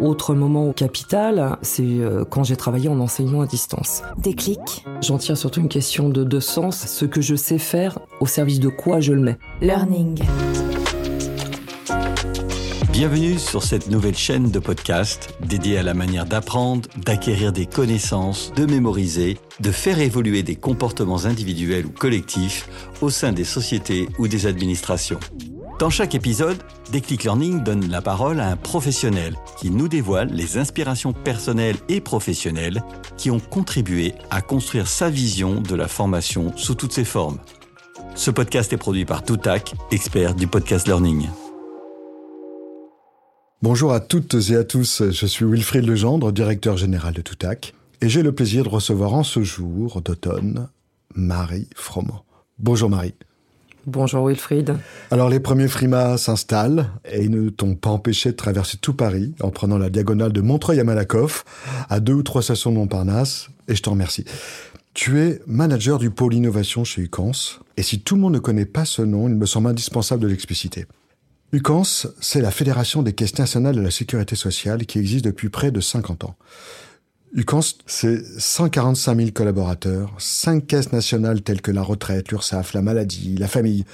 Autre moment au capital, c'est euh, quand j'ai travaillé en enseignement à distance. Déclic. J'en tire surtout une question de, de sens, ce que je sais faire, au service de quoi je le mets? Learning. Bienvenue sur cette nouvelle chaîne de podcast dédiée à la manière d'apprendre, d'acquérir des connaissances, de mémoriser, de faire évoluer des comportements individuels ou collectifs au sein des sociétés ou des administrations. Dans chaque épisode, Déclic Learning donne la parole à un professionnel qui nous dévoile les inspirations personnelles et professionnelles qui ont contribué à construire sa vision de la formation sous toutes ses formes. Ce podcast est produit par Toutac, expert du podcast learning. Bonjour à toutes et à tous, je suis Wilfried Legendre, directeur général de Toutac, et j'ai le plaisir de recevoir en ce jour d'automne Marie Froment. Bonjour Marie. Bonjour Wilfried. Alors les premiers frimas s'installent et ils ne t'ont pas empêché de traverser tout Paris en prenant la diagonale de Montreuil à Malakoff, à deux ou trois stations de Montparnasse, et je t'en remercie. Tu es manager du pôle innovation chez UCANS, et si tout le monde ne connaît pas ce nom, il me semble indispensable de l'expliciter. UCANS, c'est la Fédération des caisses nationales de la sécurité sociale qui existe depuis près de 50 ans. UCANS, c'est 145 000 collaborateurs, 5 caisses nationales telles que la retraite, l'URSSAF, la maladie, la famille.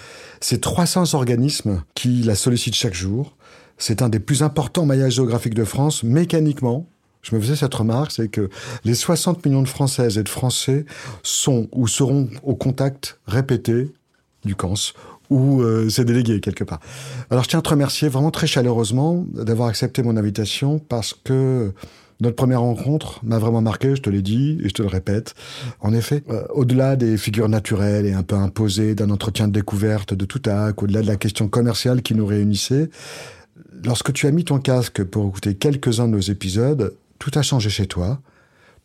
C'est 300 organismes qui la sollicitent chaque jour. C'est un des plus importants maillages géographiques de France. Mécaniquement, je me faisais cette remarque, c'est que les 60 millions de Françaises et de Français sont ou seront au contact répété du CANS ou euh, ses délégués quelque part. Alors je tiens à te remercier vraiment très chaleureusement d'avoir accepté mon invitation parce que notre première rencontre m'a vraiment marqué, je te l'ai dit et je te le répète. En effet, euh, au-delà des figures naturelles et un peu imposées d'un entretien de découverte de tout acte, au-delà de la question commerciale qui nous réunissait, lorsque tu as mis ton casque pour écouter quelques-uns de nos épisodes, tout a changé chez toi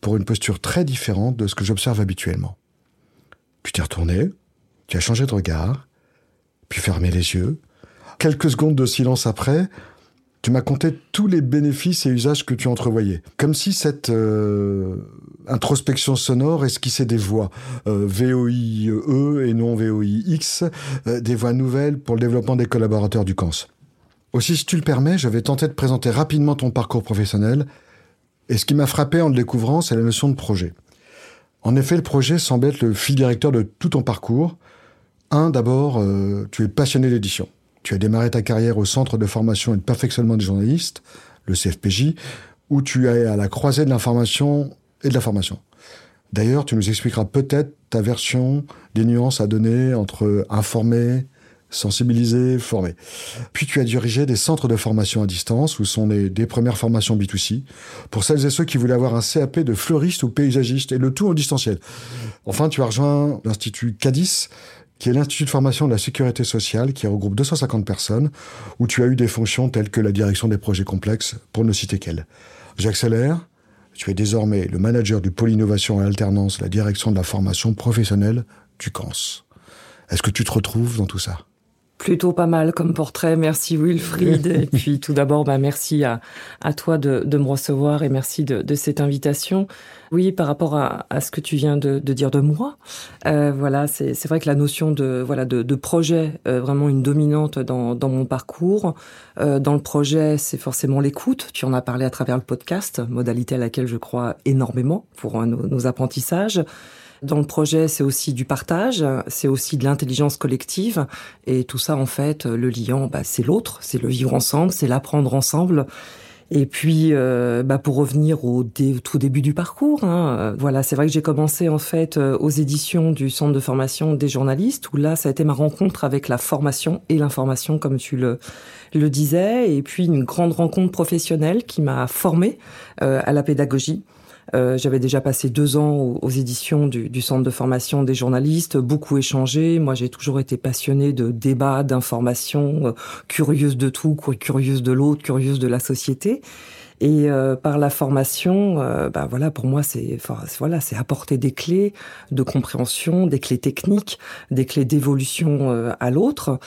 pour une posture très différente de ce que j'observe habituellement. Tu t'es retourné, tu as changé de regard, puis fermé les yeux. Quelques secondes de silence après, tu m'as compté tous les bénéfices et usages que tu entrevoyais. Comme si cette euh, introspection sonore esquissait des voix, euh, VOIE et non VOIX, euh, des voix nouvelles pour le développement des collaborateurs du CANS. Aussi, si tu le permets, je vais tenter de présenter rapidement ton parcours professionnel. Et ce qui m'a frappé en le découvrant, c'est la notion de projet. En effet, le projet semble être le fil directeur de tout ton parcours. Un, d'abord, tu es passionné d'édition. Tu as démarré ta carrière au Centre de formation et de perfectionnement des journalistes, le CFPJ, où tu es à la croisée de l'information et de la formation. D'ailleurs, tu nous expliqueras peut-être ta version des nuances à donner entre informer, sensibiliser, former. Puis tu as dirigé des centres de formation à distance où sont les, des premières formations B2C pour celles et ceux qui voulaient avoir un CAP de fleuriste ou paysagiste et le tout en distanciel. Enfin, tu as rejoint l'Institut CADIS qui est l'Institut de formation de la sécurité sociale, qui regroupe 250 personnes, où tu as eu des fonctions telles que la direction des projets complexes, pour ne citer qu'elle. J'accélère. Tu es désormais le manager du pôle innovation et alternance, la direction de la formation professionnelle du CANS. Est-ce que tu te retrouves dans tout ça? Plutôt pas mal comme portrait. Merci Wilfried. et puis tout d'abord, bah, merci à, à toi de, de, me recevoir et merci de, de, cette invitation. Oui, par rapport à, à ce que tu viens de, de dire de moi, euh, voilà, c'est vrai que la notion de voilà de, de projet euh, vraiment une dominante dans, dans mon parcours. Euh, dans le projet, c'est forcément l'écoute. Tu en as parlé à travers le podcast, modalité à laquelle je crois énormément pour nos, nos apprentissages. Dans le projet, c'est aussi du partage, c'est aussi de l'intelligence collective. Et tout ça, en fait, le liant, bah, c'est l'autre, c'est le vivre ensemble, c'est l'apprendre ensemble. Et puis, euh, bah pour revenir au, tout début du parcours, hein, euh, voilà, c'est vrai que j'ai commencé en fait euh, aux éditions du Centre de formation des journalistes, où là, ça a été ma rencontre avec la formation et l'information, comme tu le, le disais, et puis une grande rencontre professionnelle qui m'a formée euh, à la pédagogie. Euh, J'avais déjà passé deux ans aux, éditions du, du, centre de formation des journalistes, beaucoup échangé. Moi, j'ai toujours été passionnée de débats, d'informations, euh, curieuse de tout, curieuse de l'autre, curieuse de la société. Et euh, par la formation, euh, bah voilà, pour moi, c'est voilà, c'est apporter des clés de compréhension, des clés techniques, des clés d'évolution euh, à l'autre.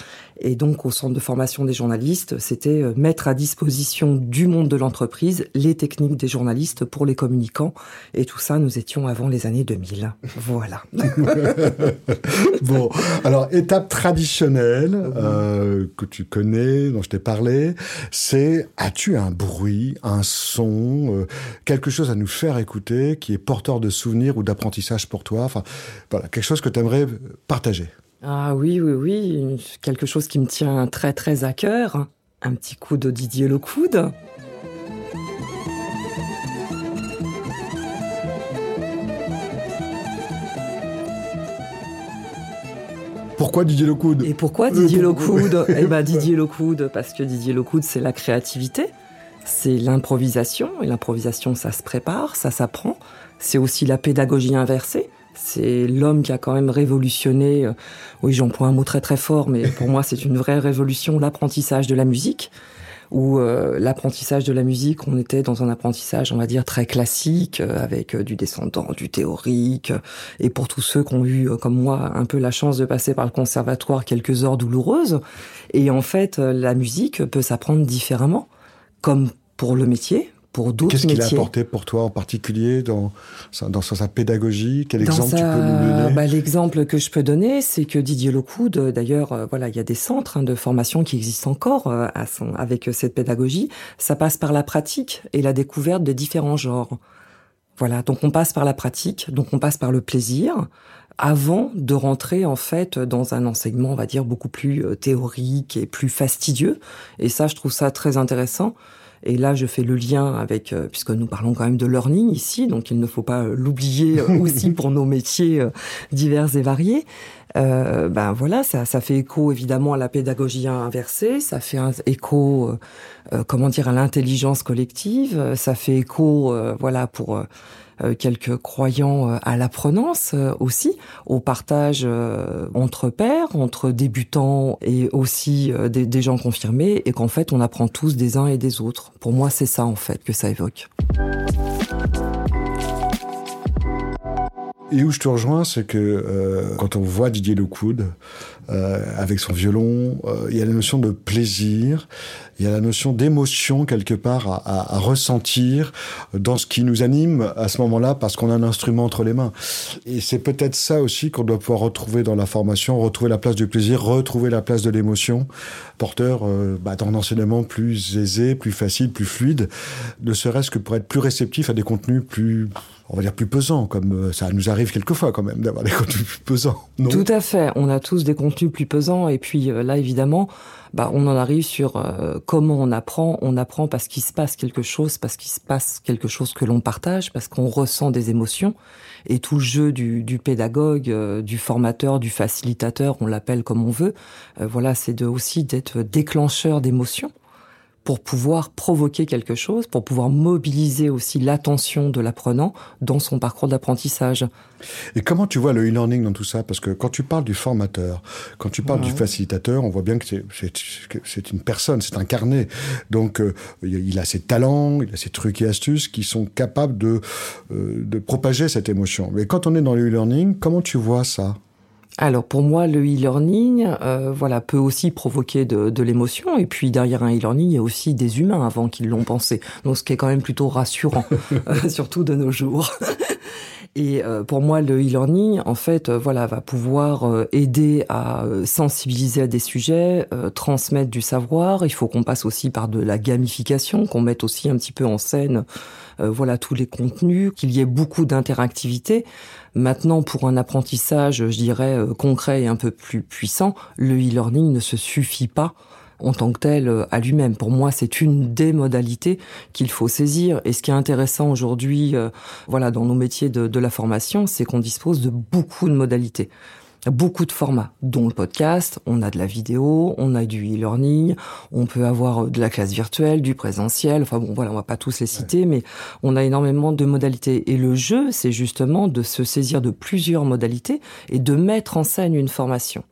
Et donc, au centre de formation des journalistes, c'était euh, mettre à disposition du monde de l'entreprise les techniques des journalistes pour les communicants. Et tout ça, nous étions avant les années 2000. Voilà. bon, alors étape traditionnelle euh, que tu connais, dont je t'ai parlé, c'est as-tu un bruit, un un son, euh, quelque chose à nous faire écouter qui est porteur de souvenirs ou d'apprentissage pour toi. Enfin, voilà, quelque chose que tu aimerais partager. Ah oui, oui, oui, quelque chose qui me tient très, très à cœur. Un petit coup de Didier Lecoude. Pourquoi Didier Lockwood Et pourquoi Didier Lockwood Eh ben Didier Lockwood, parce que Didier Lockwood, c'est la créativité, c'est l'improvisation, et l'improvisation, ça se prépare, ça s'apprend. C'est aussi la pédagogie inversée. C'est l'homme qui a quand même révolutionné, euh, oui j'emploie un mot très très fort, mais pour moi c'est une vraie révolution, l'apprentissage de la musique où euh, l'apprentissage de la musique, on était dans un apprentissage, on va dire, très classique, euh, avec euh, du descendant, du théorique. et pour tous ceux qui ont eu, comme moi, un peu la chance de passer par le conservatoire quelques heures douloureuses, et en fait, la musique peut s'apprendre différemment, comme pour le métier, pour d'autres Qu'est-ce qu'il a apporté pour toi en particulier dans, dans sa pédagogie? Quel exemple tu peux nous donner? bah, L'exemple que je peux donner, c'est que Didier Lockwood, d'ailleurs, euh, voilà, il y a des centres hein, de formation qui existent encore euh, à son, avec cette pédagogie. Ça passe par la pratique et la découverte de différents genres. Voilà, donc on passe par la pratique, donc on passe par le plaisir, avant de rentrer en fait dans un enseignement, on va dire, beaucoup plus euh, théorique et plus fastidieux. Et ça, je trouve ça très intéressant. Et là, je fais le lien avec, euh, puisque nous parlons quand même de learning ici, donc il ne faut pas euh, l'oublier aussi pour nos métiers divers et variés. Euh, ben voilà, ça, ça fait écho évidemment à la pédagogie inversée, ça fait un écho, euh, comment dire, à l'intelligence collective, ça fait écho, voilà, pour euh, quelques croyants euh, à l'apprenance euh, aussi, au partage entre pairs, entre débutants et aussi des, des gens confirmés, et qu'en fait on apprend tous des uns et des autres. Pour moi, c'est ça en fait que ça évoque. Et où je te rejoins, c'est que euh, quand on voit Didier Lockwood euh, avec son violon, euh, il y a la notion de plaisir, il y a la notion d'émotion quelque part à, ressentir dans ce qui nous anime à ce moment-là parce qu'on a un instrument entre les mains. Et c'est peut-être ça aussi qu'on doit pouvoir retrouver dans la formation, retrouver la place du plaisir, retrouver la place de l'émotion, porteur euh, bah, d'un enseignement plus aisé, plus facile, plus fluide, ne serait-ce que pour être plus réceptif à des contenus plus on va dire plus pesants, comme euh, ça nous arrive quelquefois quand même d'avoir des contenus plus pesants. Tout à fait, on a tous des contenus plus pesants et puis euh, là évidemment, bah, on en arrive sur euh, comment on apprend. On apprend parce qu'il se passe quelque chose, parce qu'il se passe quelque chose que l'on partage, parce qu'on ressent des émotions. Et tout le jeu du, du pédagogue, euh, du formateur, du facilitateur, on l'appelle comme on veut, euh, voilà, c'est de, aussi d'être déclencheur d'émotions pour pouvoir provoquer quelque chose, pour pouvoir mobiliser aussi l'attention de l'apprenant dans son parcours d'apprentissage. Et comment tu vois le e-learning dans tout ça? Parce que quand tu parles du formateur, quand tu parles ouais. du facilitateur, on voit bien que c'est une personne, c'est incarné. Donc euh, il a ses talents, il a ses trucs et astuces qui sont capables de, euh, de propager cette émotion. Mais quand on est dans le e-learning, comment tu vois ça? Alors pour moi, le e-learning, euh, voilà, peut aussi provoquer de, de l'émotion. Et puis derrière un e-learning, il y a aussi des humains avant qu'ils l'ont pensé. Donc ce qui est quand même plutôt rassurant, surtout de nos jours. Et euh, pour moi, le e-learning, en fait, euh, voilà, va pouvoir euh, aider à sensibiliser à des sujets, transmettre du savoir. Il faut qu'on passe aussi par de la gamification, qu'on mette aussi un petit peu en scène, voilà, tous les contenus, qu'il y ait beaucoup d'interactivité. Maintenant, pour un apprentissage, je dirais concret et un peu plus puissant, le e-learning ne se suffit pas en tant que tel euh, à lui-même. Pour moi, c'est une des modalités qu'il faut saisir. Et ce qui est intéressant aujourd'hui, euh, voilà, dans nos métiers de, de la formation, c'est qu'on dispose de beaucoup de modalités beaucoup de formats, dont le podcast, on a de la vidéo, on a du e-learning, on peut avoir de la classe virtuelle, du présentiel, enfin bon voilà, on va pas tous les citer, ouais. mais on a énormément de modalités. Et le jeu, c'est justement de se saisir de plusieurs modalités et de mettre en scène une formation.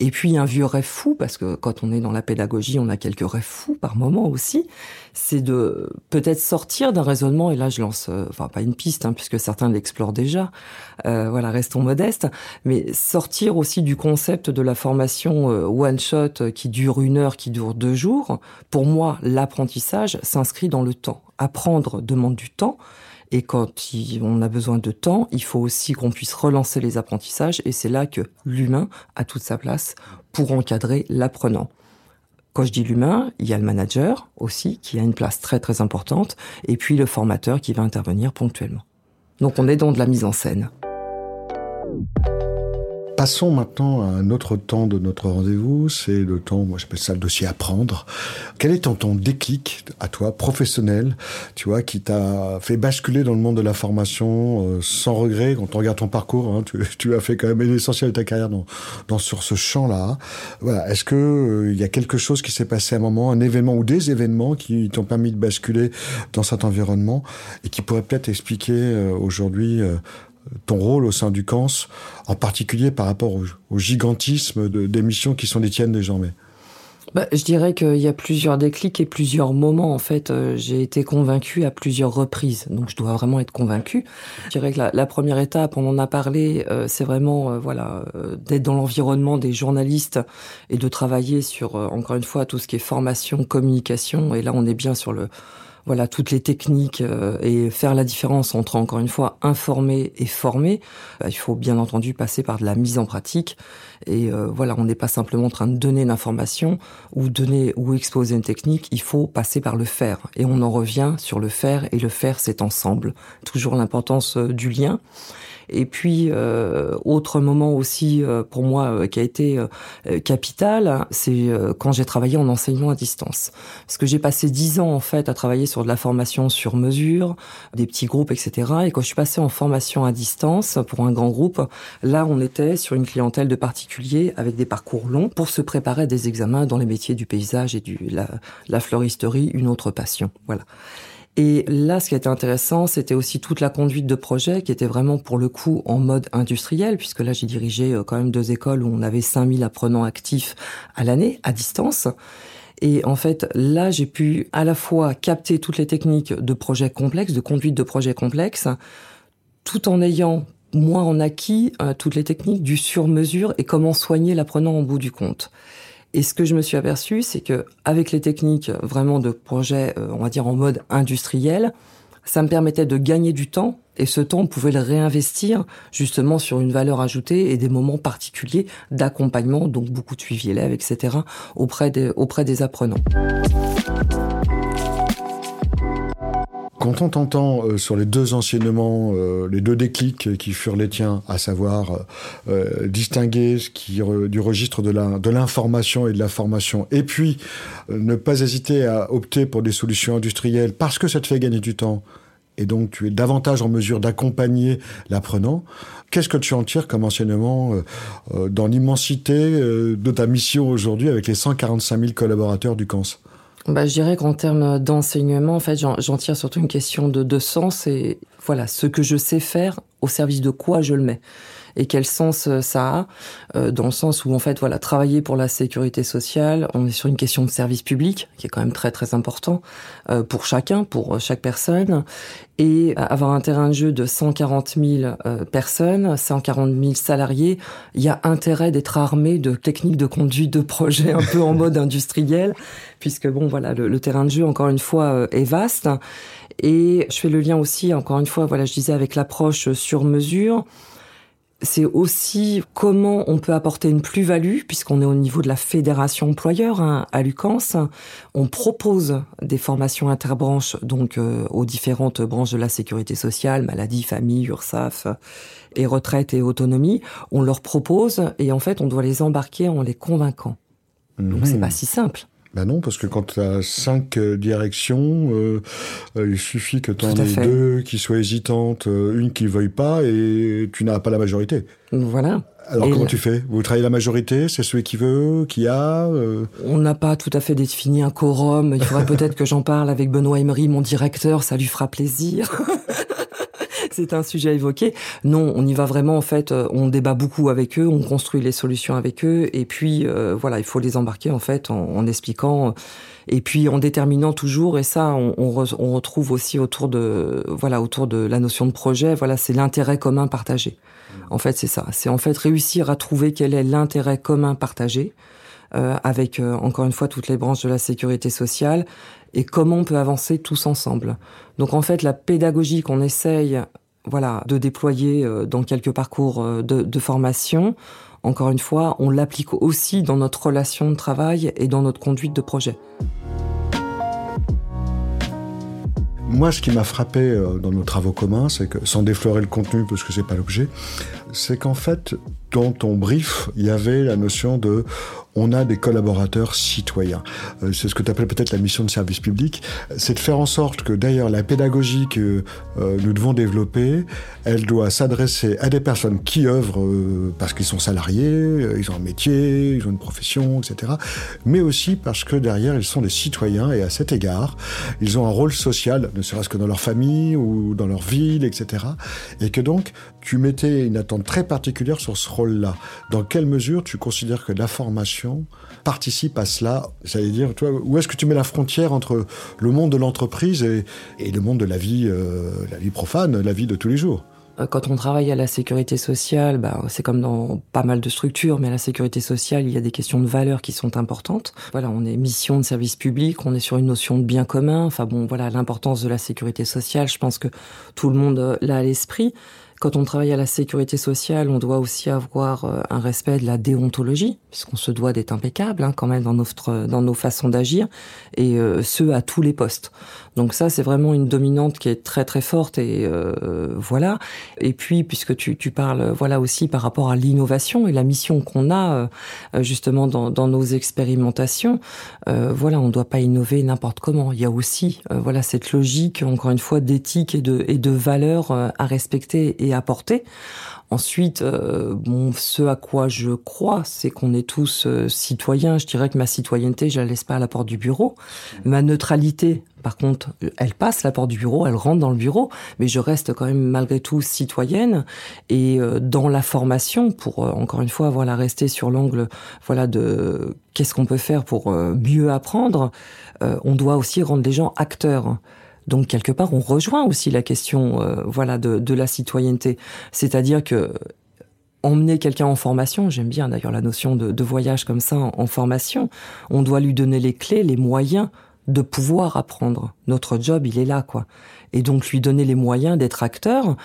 Et puis un vieux rêve fou, parce que quand on est dans la pédagogie, on a quelques rêves fous par moment aussi, c'est de peut-être sortir d'un raisonnement, et là je lance, euh, enfin pas une piste, hein, puisque certains l'explorent déjà, euh, voilà, restons modestes, mais sortir aussi du concept de la formation euh, one-shot euh, qui dure une heure, qui dure deux jours. Pour moi, l'apprentissage s'inscrit dans le temps. Apprendre demande du temps, et quand on a besoin de temps, il faut aussi qu'on puisse relancer les apprentissages. Et c'est là que l'humain a toute sa place pour encadrer l'apprenant. Quand je dis l'humain, il y a le manager aussi, qui a une place très très importante, et puis le formateur qui va intervenir ponctuellement. Donc on est dans de la mise en scène. Passons maintenant à un autre temps de notre rendez-vous, c'est le temps, moi j'appelle ça le dossier apprendre. Quel est ton, déclic à toi, professionnel, tu vois, qui t'a fait basculer dans le monde de la formation euh, sans regret quand on regarde ton parcours, hein, tu, as fait quand même l'essentiel de ta carrière dans, dans sur ce champ-là. Voilà, est-ce que euh, il y a quelque chose qui s'est passé à un moment, un événement ou des événements qui t'ont permis de basculer dans cet environnement et qui pourraient peut-être expliquer euh, aujourd'hui ton rôle au sein du CANS, en particulier par rapport au, gigantisme des missions qui sont les tiennes désormais bah, je dirais qu'il y a plusieurs déclics et plusieurs moments. En fait, euh, j'ai été convaincue à plusieurs reprises, donc je dois vraiment être convaincue. Je dirais que la, première étape, on en a parlé, euh, c'est vraiment euh, voilà d'être dans l'environnement des journalistes et de travailler sur encore une fois tout ce qui est formation, communication. Et là, on est bien sur le voilà toutes les techniques euh, et faire la différence entre encore une fois informer et former. Bah, il faut bien entendu passer par de la mise en pratique et euh, voilà, on n'est pas simplement en train de donner une information ou donner ou exposer une technique, il faut passer par le faire et on en revient sur le faire et le faire c'est ensemble. Toujours l'importance euh, du lien. Et puis, euh, autre moment aussi euh, pour moi euh, qui a été capital, c'est quand j'ai travaillé en enseignement à distance. Parce que j'ai passé dix ans en fait à travailler sur de la formation sur mesure, des petits groupes, etc. Et quand je suis passé en formation à distance pour un grand groupe, là on était sur une clientèle de particuliers avec des parcours longs pour se préparer à des examens dans les métiers du paysage et du la, la fleuristerie, une autre passion. Voilà. Et là, ce qui était intéressant, c'était aussi toute la conduite de projet qui était vraiment pour le coup en mode industriel, puisque là, j'ai dirigé euh, quand même deux écoles où on avait 5000 apprenants actifs à l'année, à distance. Et en fait, là, j'ai pu à la fois capter toutes les techniques de projets complexes, de conduite de projets complexes, tout en ayant moi en acquis euh, toutes les techniques du sur-mesure et comment soigner l'apprenant en bout du compte. Et ce que je me suis aperçu, c'est que avec les techniques vraiment de projet, euh, on va dire en mode industriel, ça me permettait de gagner du temps et ce temps, on pouvait le réinvestir justement sur une valeur ajoutée et des moments particuliers d'accompagnement, donc beaucoup de suivi élèves, etc., auprès des, auprès des apprenants. Quand on t'entend euh, sur les deux enseignements, euh, les deux déclics qui furent les tiens, à savoir euh, distinguer du registre de l'information et de la formation, et puis ne pas hésiter à opter pour des solutions industrielles parce que ça te fait gagner du temps, et donc tu es davantage en mesure d'accompagner l'apprenant. Qu'est-ce que tu en tires comme enseignement dans l'immensité de ta mission aujourd'hui avec les 145 000 collaborateurs du CANS bah, je dirais qu'en termes d'enseignement, en fait, j'en tire surtout une question de, de sens et voilà, ce que je sais faire, au service de quoi je le mets et quel sens euh, ça a, euh, dans le sens où en fait voilà travailler pour la sécurité sociale, on est sur une question de service public qui est quand même très très important euh, pour chacun, pour chaque personne, et avoir un terrain de jeu de 140 000 personnes, 140 000 salariés, il y a intérêt d'être armé de techniques de conduite de projet un peu en mode industriel, puisque bon voilà le, le terrain de jeu encore une fois est vaste. Et je fais le lien aussi, encore une fois, voilà, je disais avec l'approche sur mesure c'est aussi comment on peut apporter une plus-value, puisqu'on est au niveau de la fédération employeur hein, à Lucans. On propose des formations interbranches, donc euh, aux différentes branches de la sécurité sociale, maladie, famille, URSAF et retraite et autonomie. On leur propose et en fait, on doit les embarquer en les convainquant. Donc c'est pas si simple. Ben non, parce que quand tu as cinq euh, directions, euh, euh, il suffit que tu en aies deux qui soient hésitantes, une qui ne veuille pas, et tu n'as pas la majorité. Voilà. Alors comment tu fais? Vous travaillez la majorité C'est celui qui veut, qui a On n'a pas tout à fait défini un quorum. Il faudrait peut-être que j'en parle avec Benoît Emery, mon directeur, ça lui fera plaisir. c'est un sujet évoqué. Non, on y va vraiment en fait. Euh, on débat beaucoup avec eux, on construit les solutions avec eux, et puis euh, voilà, il faut les embarquer en fait en, expliquant. Et puis en déterminant toujours, et ça, on, on, retrouve aussi autour de voilà autour de la notion de projet. Voilà, c'est l'intérêt commun partagé. En fait, c'est ça. C'est en fait réussir à trouver quel est l'intérêt commun partagé. Euh, avec encore une fois toutes les branches de la sécurité sociale et comment on peut avancer tous ensemble. Donc en fait la pédagogie qu'on essaye voilà, de déployer euh, dans quelques parcours euh, de, formation. encore une fois, on l'applique aussi dans notre relation de travail et dans notre conduite de projet. Moi, ce qui m'a frappé euh, dans nos travaux communs, c'est que, sans déflorer le contenu, parce que c'est pas l'objet, c'est qu'en fait, dans ton brief, il y avait la notion de on a des collaborateurs citoyens. Euh, c'est ce que tu appelles peut-être la mission de service public. C'est de faire en sorte que d'ailleurs la pédagogie que euh, nous devons développer, elle doit s'adresser à des personnes qui œuvrent euh, parce qu'ils sont salariés, ils ont un métier, ils ont une profession, etc. Mais aussi parce que derrière, ils sont des citoyens et à cet égard, ils ont un rôle social, ne serait-ce que dans leur famille ou dans leur ville, etc. Et que donc, tu mettais une attente très particulière sur ce rôle-là. Dans quelle mesure tu considères que la formation participe à cela C'est-à-dire, dire, toi, où est-ce que tu mets la frontière entre le monde de l'entreprise et, le monde de la vie, euh, la vie profane, la vie de tous les jours? Euh, quand on travaille à la sécurité sociale, bah, c'est comme dans pas mal de structures, mais à la sécurité sociale, il y a des questions de valeurs qui sont importantes. Voilà, on est mission de service public, on est sur une notion de bien commun. Enfin bon, voilà, l'importance de la sécurité sociale, je pense que tout le monde euh, l'a à l'esprit. Quand on travaille à la sécurité sociale, on doit aussi avoir euh, un respect de la déontologie, puisqu'on se doit d'être impeccable hein, quand même dans notre dans nos façons d'agir, et ce à tous les postes. Donc ça, c'est vraiment une dominante qui est très très forte et euh, voilà. Et puis, puisque tu, tu parles, voilà aussi par rapport à l'innovation et la mission qu'on a euh, justement dans, dans, nos expérimentations, euh, voilà, on ne doit pas innover n'importe comment. Il y a aussi, euh, voilà, cette logique, encore une fois, d'éthique et de et de valeurs euh, à respecter à porter. Ensuite, euh, ce à quoi je crois, c'est qu'on est tous euh, citoyens. Je dirais que ma citoyenneté, je la laisse pas à la porte du bureau. Ma neutralité, par contre, elle passe la porte du bureau, elle rentre dans le bureau, mais je reste quand même malgré tout citoyenne. Et euh, dans la formation, pour encore une fois, voilà, rester sur l'angle, voilà, de qu'est-ce qu'on peut faire pour mieux apprendre, on doit aussi rendre les gens acteurs. Donc quelque part, on rejoint aussi la question, euh, voilà, de, de, la citoyenneté, c'est-à-dire que emmener quelqu'un en formation, j'aime bien d'ailleurs la notion de, de, voyage comme ça en, formation, on doit lui donner les clés, les moyens de pouvoir apprendre. Notre job, il est là, quoi. Et donc lui donner les moyens d'être acteur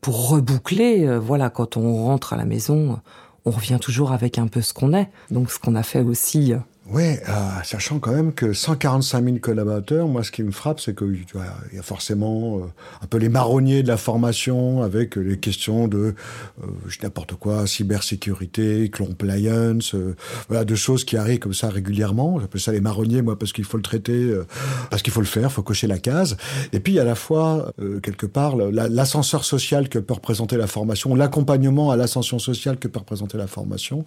pour reboucler, euh, voilà, quand on rentre à la maison, on revient toujours avec un peu ce qu'on est. Donc ce qu'on a fait aussi euh, oui, euh, sachant quand même que 145 000 collaborateurs, moi ce qui me frappe, c'est qu'il y a forcément euh, un peu les marronniers de la formation avec les questions de euh, n'importe quoi, cybersécurité, compliance, euh, voilà, de choses qui arrivent comme ça régulièrement. J'appelle ça les marronniers, moi, parce qu'il faut le traiter, euh, parce qu'il faut le faire, il faut cocher la case. Et puis à la fois, quelque part, l'ascenseur social que peut représenter la formation, l'accompagnement à l'ascension sociale que peut représenter la formation.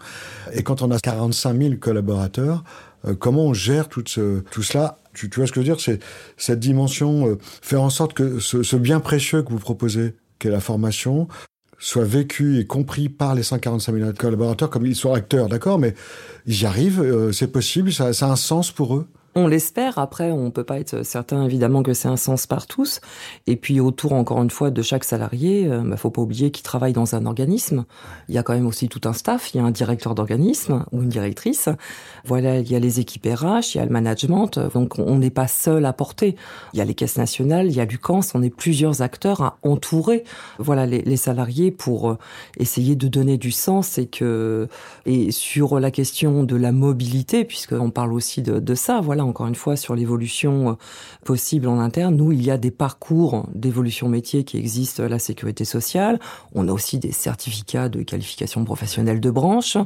Et quand on a 45 000 collaborateurs, euh, comment on gère tout, ce, tout cela tu, vois ce que je veux dire? C'est cette dimension, euh, faire en sorte que ce, bien précieux que vous proposez, qu'est la formation, soit vécu et compris par les 145 000 collaborateurs comme ils sont acteurs, d'accord? Mais ils y arrivent, euh, c'est possible, ça a un sens pour eux? On l'espère. Après, on peut pas être certain évidemment que c'est un sens par tous. Et puis autour, encore une fois, de chaque salarié, euh, bah, faut pas oublier qu'il travaille dans un organisme. Il y a quand même aussi tout un staff. Il y a un directeur d'organisme ou une directrice. Voilà, il y a les équipes RH, il y a le management. Donc on n'est pas seul à porter. Il y a les caisses nationales, il y a l'UCANS. On est plusieurs acteurs à entourer. Voilà les, les salariés pour euh, essayer de donner du sens et que et sur la question de la mobilité, puisqu'on parle aussi de, de ça. Voilà encore une fois, sur l'évolution euh, possible en interne. Nous, il y a des parcours d'évolution métier qui existent à la sécurité sociale. On a aussi des certificats de qualification professionnelle de branche.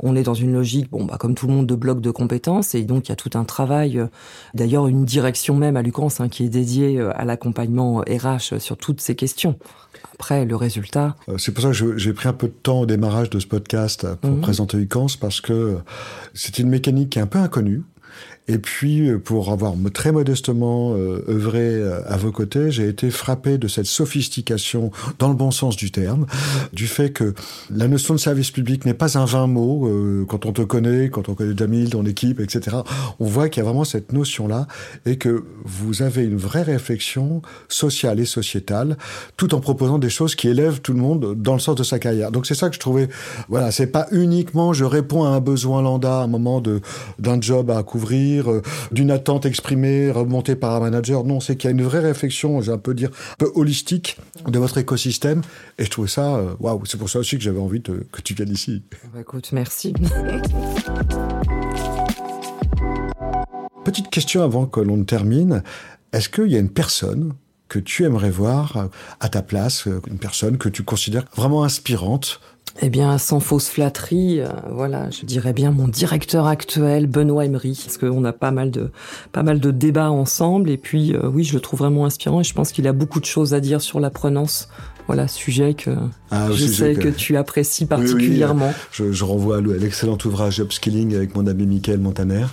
On est dans une logique, bon, bah, comme tout le monde, de blocs de compétences. Et donc, il y a tout un travail, euh, d'ailleurs, une direction même à Lucans hein, qui est dédiée euh, à l'accompagnement RH sur toutes ces questions. Après, le résultat. C'est pour ça que j'ai pris un peu de temps au démarrage de ce podcast pour mmh. présenter UCANS parce que c'est une mécanique qui est un peu inconnue. Et puis, euh, pour avoir très modestement euh, œuvré euh, à vos côtés, j'ai été frappé de cette sophistication, dans le bon sens du terme, du fait que la notion de service public n'est pas un vain mot. quand on te connaît, quand on connaît Damil, ton équipe, etc., on voit qu'il y a vraiment cette notion-là et que vous avez une vraie réflexion sociale et sociétale, tout en proposant des choses qui élèvent tout le monde dans le sens de sa carrière. Donc c'est ça que je trouvais. Voilà, c'est pas uniquement je réponds à un besoin lambda à un moment de d'un job à couvrir dire euh, d'une attente exprimée remontée par un manager. Non, c'est qu'il y a une vraie réflexion, j'ai un peu dire, un peu holistique de votre écosystème. Et je trouve ça, euh, waouh, c'est pour ça aussi que j'avais envie de, que tu viennes ici. Bah, écoute, merci. Petite question avant que l'on termine. Est-ce qu'il y a une personne que tu aimerais voir à ta place, une personne que tu considères vraiment inspirante eh bien, sans fausse flatterie, euh, voilà, je dirais bien mon directeur actuel, Benoît Emery, parce qu'on a pas mal de pas mal de débats ensemble. Et puis, euh, oui, je le trouve vraiment inspirant et je pense qu'il a beaucoup de choses à dire sur l'apprenance voilà, sujet que ah, je sais que... tu apprécies particulièrement. Je, je, renvoie à l'excellent ouvrage Upskilling avec mon ami Michael Montaner.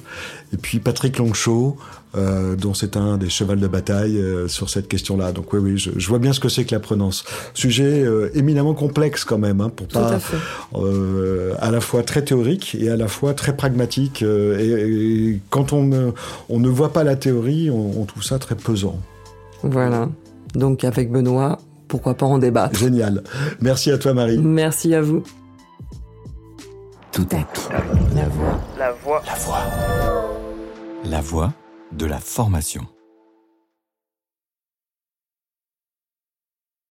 Et puis Patrick Longchaud, euh, dont c'est un des chevals de bataille euh, sur cette question-là. Donc oui, oui, je, je vois bien ce que c'est que l'apprenance. Sujet euh, éminemment complexe quand même, hein, pour pas à, euh, à, la fois très théorique et à la fois très pragmatique. Euh, et, et, quand on, on ne voit pas la théorie, on, on trouve ça très pesant. Voilà. Donc avec Benoît, pourquoi pas en débattre. Génial. Merci à toi Marie. Merci à vous. Tout acquis. La voix. La voix. La voix. La voix de la formation.